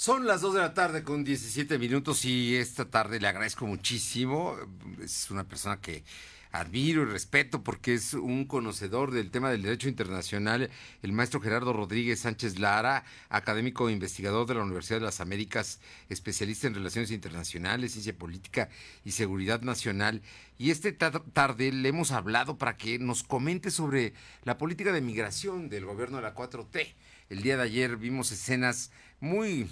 Son las 2 de la tarde con 17 minutos y esta tarde le agradezco muchísimo. Es una persona que admiro y respeto porque es un conocedor del tema del derecho internacional, el maestro Gerardo Rodríguez Sánchez Lara, académico e investigador de la Universidad de las Américas, especialista en relaciones internacionales, ciencia política y seguridad nacional. Y esta tarde le hemos hablado para que nos comente sobre la política de migración del gobierno de la 4T. El día de ayer vimos escenas muy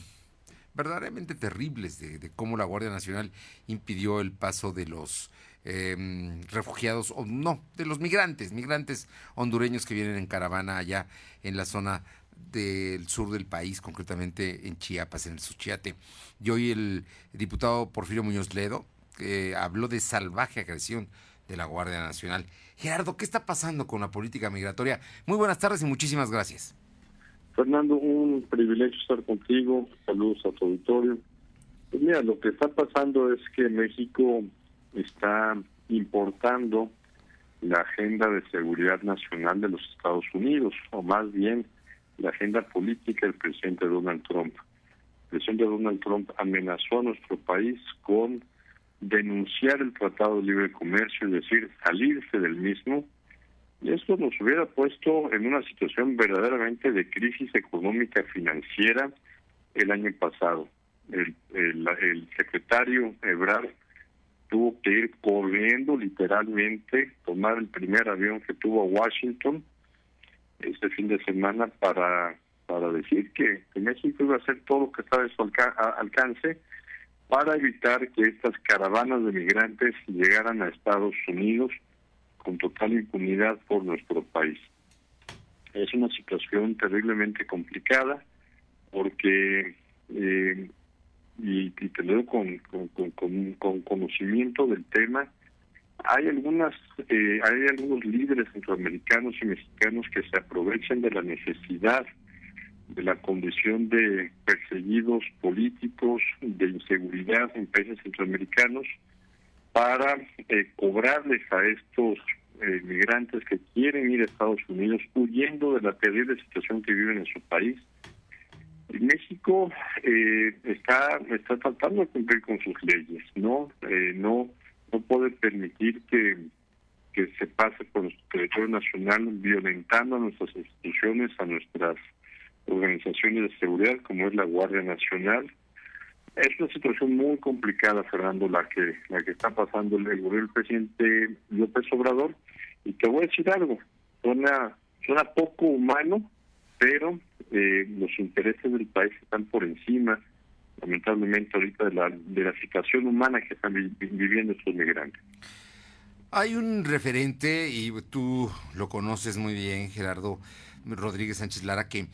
verdaderamente terribles de, cómo la Guardia Nacional impidió el paso de los em, refugiados, o no, de los migrantes, migrantes hondureños que vienen en caravana allá en la zona del sur del país, concretamente en Chiapas, en el Suchiate. Y hoy el diputado Porfirio Muñoz Ledo habló de salvaje agresión de la Guardia Nacional. Gerardo, ¿qué está pasando con la política migratoria? Muy buenas tardes y muchísimas gracias. Fernando, un privilegio estar contigo. Saludos a tu auditorio. Pues mira, lo que está pasando es que México está importando la agenda de seguridad nacional de los Estados Unidos, o más bien la agenda política del presidente Donald Trump. El presidente Donald Trump amenazó a nuestro país con denunciar el Tratado de Libre Comercio, es decir, salirse del mismo esto nos hubiera puesto en una situación verdaderamente de crisis económica financiera el año pasado. El, el, secretario Ebrard tuvo que ir corriendo literalmente, tomar el primer avión que tuvo a Washington este fin de semana para para decir que, México iba a hacer todo lo que está a su alcance para evitar que estas caravanas de migrantes llegaran a Estados Unidos con total impunidad por nuestro país. Es una situación terriblemente complicada porque, eh, y, te lo con, con, conocimiento del tema, hay algunas eh, hay algunos líderes centroamericanos y mexicanos que se aprovechan de la necesidad de la condición de perseguidos políticos, de inseguridad en países centroamericanos, para eh, cobrarles a estos eh, migrantes que quieren ir a Estados Unidos huyendo de la terrible situación que viven en su país. México eh, está está tratando de cumplir con sus leyes, no eh, no no puede permitir que que se pase por nuestro territorio nacional violentando a nuestras instituciones, a nuestras organizaciones de seguridad como es la Guardia Nacional. Es una situación muy complicada, Fernando, la que la que está pasando el gobierno del presidente López Obrador y te voy a decir algo, suena, suena poco humano, pero eh, los intereses del país están por encima, lamentablemente, ahorita de la, de la situación humana que están viviendo estos migrantes. Hay un referente, y tú lo conoces muy bien, Gerardo Rodríguez Sánchez Lara, que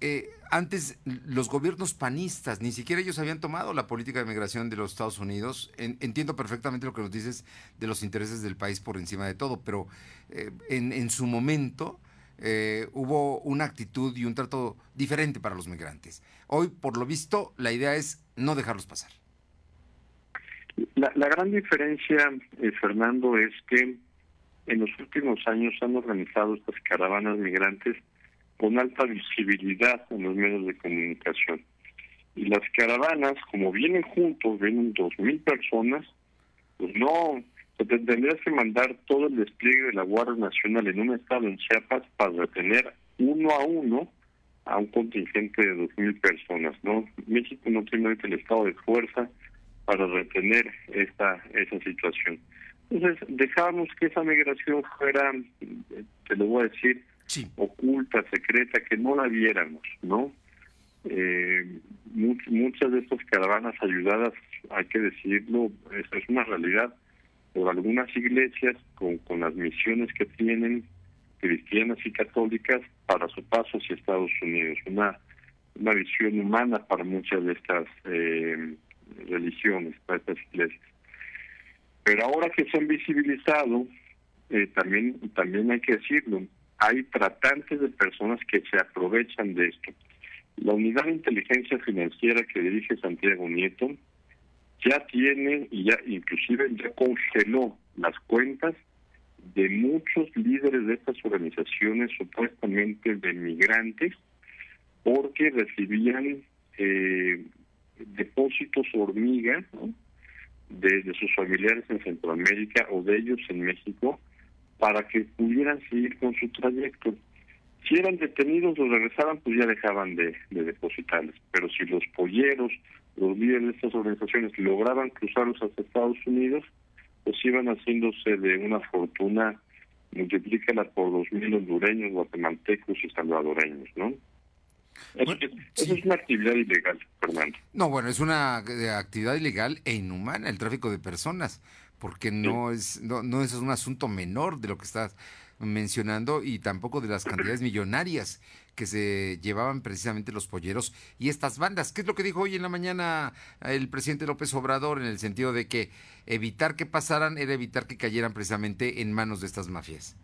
eh, antes los gobiernos panistas, ni siquiera ellos habían tomado la política de migración de los Estados Unidos. entiendo perfectamente lo que nos dices de los intereses del país por encima de todo, pero eh, en, su momento eh, hubo una actitud y un trato diferente para los migrantes. Hoy, por lo visto, la idea es no dejarlos pasar. La, gran diferencia, Fernando, es que en los últimos años han organizado estas caravanas migrantes con alta visibilidad en los medios de comunicación. Y las caravanas, como vienen juntos, vienen dos mil personas, pues no, tendrías que mandar todo el despliegue de la Guardia Nacional en un estado en Chiapas para retener uno a uno a un contingente de dos mil personas, ¿no? México no tiene el estado de fuerza para retener esta esa situación. Entonces, dejábamos que esa migración fuera, te lo voy a decir, oculta, secreta, que no la viéramos, ¿no? Eh, muchas de estas caravanas ayudadas, hay que decirlo, es, es una realidad, por algunas iglesias con, con las misiones que tienen cristianas y católicas para su paso hacia Estados Unidos, una, una visión humana para muchas de estas eh, religiones, para estas iglesias. Pero ahora que se han visibilizado, eh, también, también hay que decirlo, hay tratantes de personas que se aprovechan de esto. La unidad de inteligencia financiera que dirige Santiago Nieto ya tiene y ya inclusive ya congeló las cuentas de muchos líderes de estas organizaciones supuestamente de migrantes porque recibían eh, depósitos hormiga de, de sus familiares en Centroamérica o de ellos en México para que pudieran seguir con su trayecto. Si eran detenidos o regresaban, pues ya dejaban de, de depositarles. Pero si los polleros, los líderes de estas organizaciones lograban cruzarlos hacia Estados Unidos, pues iban haciéndose de una fortuna, multiplícala por dos mil hondureños, guatemaltecos y salvadoreños, ¿no? Eso, es una actividad ilegal, Fernando. No, bueno, es una actividad ilegal e inhumana el tráfico de personas, porque no es no, no es un asunto menor de lo que estás mencionando y tampoco de las cantidades millonarias que se llevaban precisamente los polleros y estas bandas. ¿Qué es lo que dijo hoy en la mañana el presidente López Obrador en el sentido de que evitar que pasaran era evitar que cayeran precisamente en manos de estas mafias?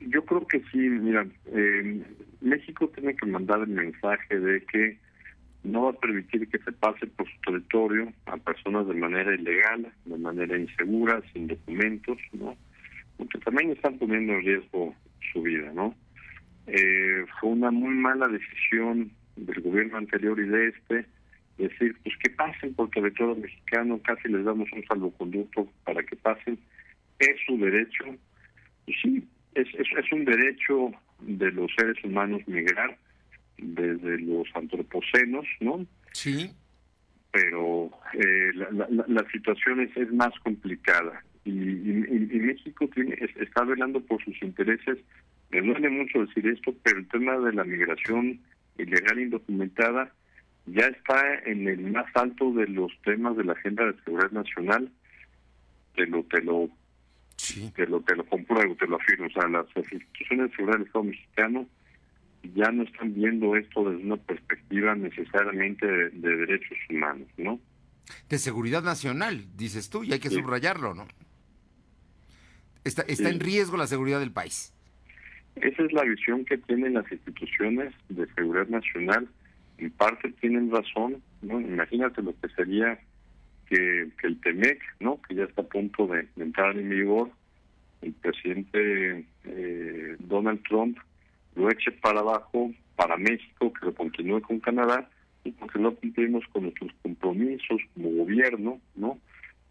Yo creo que sí, mira, eh, México tiene que mandar el mensaje de que no va a permitir que se pase por su territorio a personas de manera ilegal, de manera insegura, sin documentos, ¿no? Porque también están poniendo en riesgo su vida, ¿no? Eh, fue una muy mala decisión del gobierno anterior y de este decir, pues que pasen por territorio mexicano, casi les damos un salvoconducto para que pasen, es su derecho, pues sí, es, es un derecho de los seres humanos migrar desde los antropocenos, ¿no? Sí. Pero eh, la, la, la, situación es, es más complicada y, y, y México tiene, está velando por sus intereses. Me duele mucho decir esto, pero el tema de la migración ilegal indocumentada ya está en el más alto de los temas de la agenda de seguridad nacional. Te lo, te lo Sí. Te lo, te lo compruebo, te lo afirmo. O sea, las instituciones de seguridad del Estado mexicano ya no están viendo esto desde una perspectiva necesariamente de, de derechos humanos, ¿no? De seguridad nacional, dices tú, y hay que sí. subrayarlo, ¿no? Está, está sí. en riesgo la seguridad del país. Esa es la visión que tienen las instituciones de seguridad nacional. En parte tienen razón, ¿no? Imagínate lo que sería que, que, el TEMEC, ¿no? que ya está a punto de, de entrar en vigor, el presidente eh, Donald Trump lo eche para abajo para México, que lo continúe con Canadá, y porque no cumplimos con nuestros compromisos como gobierno, ¿no?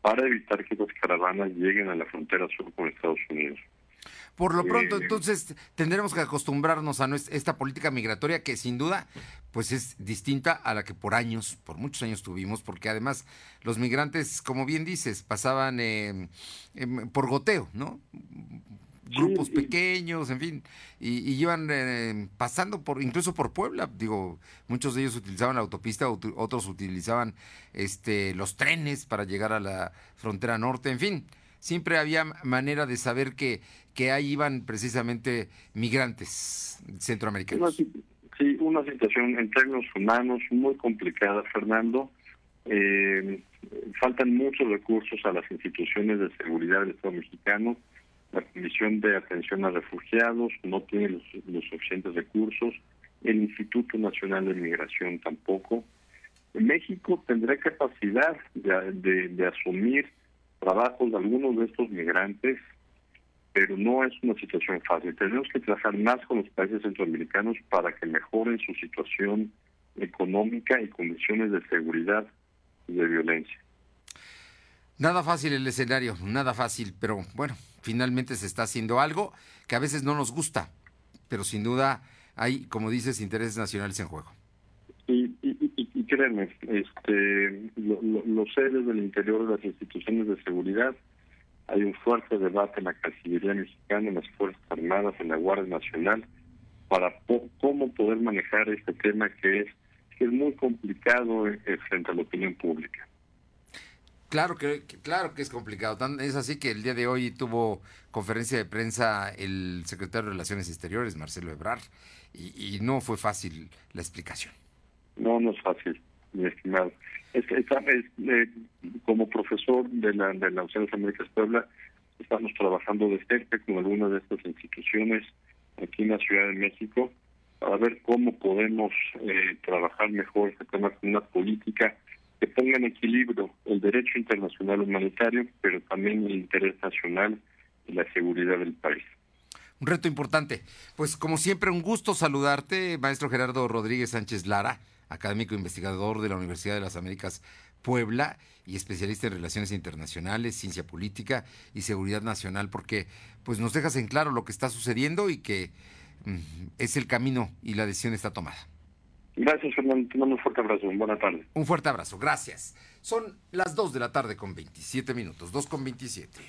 Para evitar que las caravanas lleguen a la frontera sur con Estados Unidos. Por lo pronto, eh, entonces, tendremos que acostumbrarnos a nuestra, esta política migratoria que sin duda, pues es distinta a la que por años, por muchos años tuvimos, porque además los migrantes, como bien dices, pasaban eh, eh, por goteo, ¿no? Grupos sí, pequeños, en fin, y, y iban eh, pasando por, incluso por Puebla, digo, muchos de ellos utilizaban la autopista, otros utilizaban este los trenes para llegar a la frontera norte, en fin siempre había manera de saber que, que ahí iban precisamente migrantes centroamericanos. Una, sí, una situación en términos humanos muy complicada, Fernando. Eh, faltan muchos recursos a las instituciones de seguridad del Estado mexicano. La Comisión de Atención a Refugiados no tiene los, suficientes recursos. El Instituto Nacional de Migración tampoco. México tendrá capacidad de, de asumir trabajos de algunos de estos migrantes, pero no es una situación fácil. Tenemos que trabajar más con los países centroamericanos para que mejoren su situación económica y condiciones de seguridad y de violencia. Nada fácil el escenario, nada fácil, pero bueno, finalmente se está haciendo algo que a veces no nos gusta, pero sin duda hay, como dices, intereses nacionales en juego. Y, y, y, y créanme, este, lo, lo, los seres del interior de las instituciones de seguridad, hay un fuerte debate en la Cancillería mexicana, en las Fuerzas Armadas, en la Guardia Nacional, para cómo poder manejar este tema que es, que es muy complicado eh, frente a la opinión pública. Claro que, claro que es complicado. Es así que el día de hoy tuvo conferencia de prensa el secretario de Relaciones Exteriores, Marcelo Ebrard, y, no fue fácil la explicación. No, no es fácil, mi estimado. Es, es, es eh, como profesor de la de la Universidad de Américas Puebla, estamos trabajando de cerca con algunas de estas instituciones aquí en la Ciudad de México para ver cómo podemos eh, trabajar mejor este tema con una política que ponga en equilibrio el derecho internacional humanitario, pero también el interés nacional y la seguridad del país un reto importante. Pues como siempre, un gusto saludarte, maestro Gerardo Rodríguez Sánchez Lara académico investigador de la Universidad de las Américas Puebla y especialista en relaciones internacionales, ciencia política y seguridad nacional, porque pues nos dejas en claro lo que está sucediendo y que mm, es el camino y la decisión está tomada. Gracias, Fernando. Te mando un fuerte abrazo. Buena tarde. Un fuerte abrazo. Gracias. Son las 2 de la tarde con 27 minutos. 2 con 27.